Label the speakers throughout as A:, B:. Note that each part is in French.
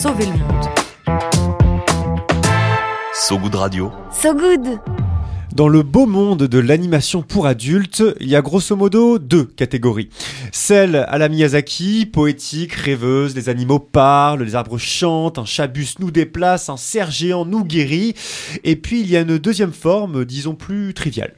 A: sauver le monde.
B: So Good Radio.
C: So good
D: dans le beau monde de l'animation pour adultes, il y a grosso modo deux catégories. Celle à la Miyazaki, poétique, rêveuse, les animaux parlent, les arbres chantent, un chabus nous déplace, un cerf géant nous guérit. Et puis il y a une deuxième forme, disons plus triviale.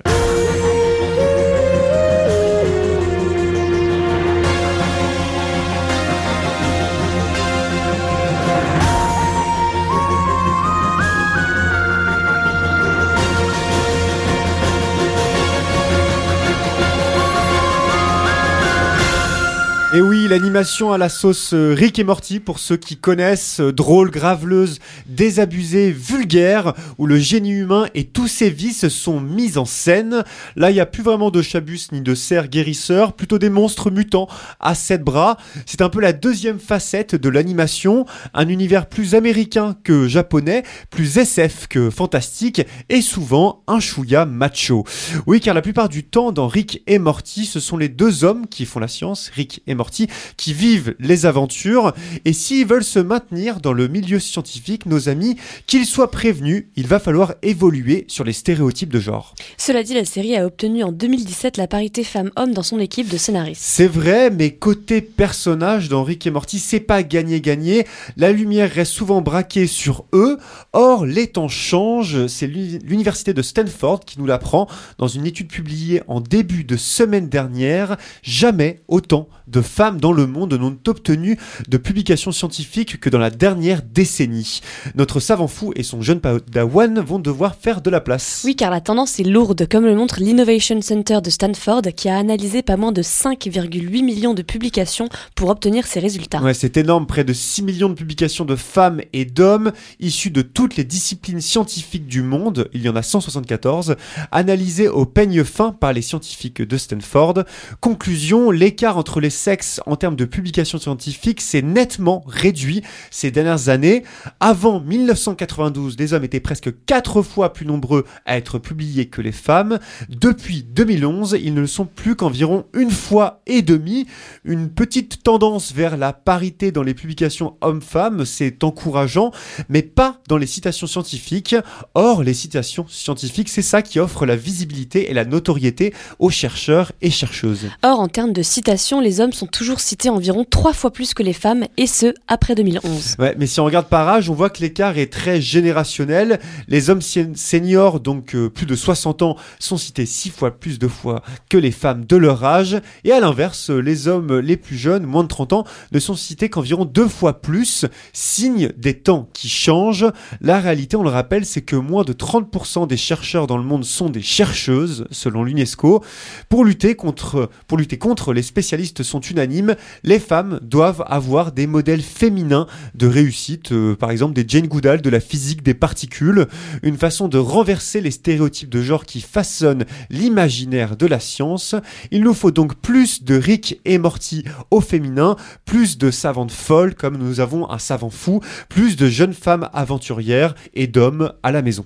D: Et oui, l'animation à la sauce euh, Rick et Morty, pour ceux qui connaissent, euh, drôle, graveleuse, désabusée, vulgaire, où le génie humain et tous ses vices sont mis en scène. Là, il n'y a plus vraiment de chabus ni de cerfs guérisseurs, plutôt des monstres mutants à sept bras. C'est un peu la deuxième facette de l'animation, un univers plus américain que japonais, plus SF que fantastique, et souvent un chouïa macho. Oui, car la plupart du temps, dans Rick et Morty, ce sont les deux hommes qui font la science, Rick et Morty qui vivent les aventures. Et s'ils veulent se maintenir dans le milieu scientifique, nos amis, qu'ils soient prévenus, il va falloir évoluer sur les stéréotypes de genre.
A: Cela dit, la série a obtenu en 2017 la parité femmes-hommes dans son équipe de scénaristes.
D: C'est vrai, mais côté personnage dans Rick et Morty, c'est pas gagné-gagné. La lumière reste souvent braquée sur eux. Or, les temps changent. C'est l'université de Stanford qui nous l'apprend dans une étude publiée en début de semaine dernière. Jamais autant de femmes dans le monde n'ont obtenu de publications scientifiques que dans la dernière décennie. Notre savant fou et son jeune padawan vont devoir faire de la place.
A: Oui, car la tendance est lourde, comme le montre l'Innovation Center de Stanford, qui a analysé pas moins de 5,8 millions de publications pour obtenir ces résultats.
D: Ouais, c'est énorme, près de 6 millions de publications de femmes et d'hommes issus de toutes les disciplines scientifiques du monde, il y en a 174, analysées au peigne fin par les scientifiques de Stanford. Conclusion, l'écart entre les sexes en termes de publications scientifiques s'est nettement réduit ces dernières années. Avant 1992, les hommes étaient presque 4 fois plus nombreux à être publiés que les femmes. Depuis 2011, ils ne le sont plus qu'environ une fois et demie. Une petite tendance vers la parité dans les publications hommes-femmes, c'est encourageant, mais pas dans les citations scientifiques. Or, les citations scientifiques, c'est ça qui offre la visibilité et la notoriété aux chercheurs et chercheuses.
A: Or, en termes de citations, les hommes sont toujours cités environ trois fois plus que les femmes, et ce, après 2011.
D: Ouais, mais si on regarde par âge, on voit que l'écart est très générationnel. Les hommes seniors, donc euh, plus de 60 ans, sont cités six fois plus de fois que les femmes de leur âge. Et à l'inverse, les hommes les plus jeunes, moins de 30 ans, ne sont cités qu'environ deux fois plus, signe des temps qui changent. La réalité, on le rappelle, c'est que moins de 30% des chercheurs dans le monde sont des chercheuses, selon l'UNESCO. Pour lutter contre, pour lutter contre, les spécialistes sont unanimes, les femmes doivent avoir des modèles féminins de réussite, euh, par exemple des Jane Goodall de la physique des particules, une façon de renverser les stéréotypes de genre qui façonnent l'imaginaire de la science. Il nous faut donc plus de Rick et Morty au féminin, plus de savantes folles comme nous avons un savant fou, plus de jeunes femmes aventurières et d'hommes à la maison.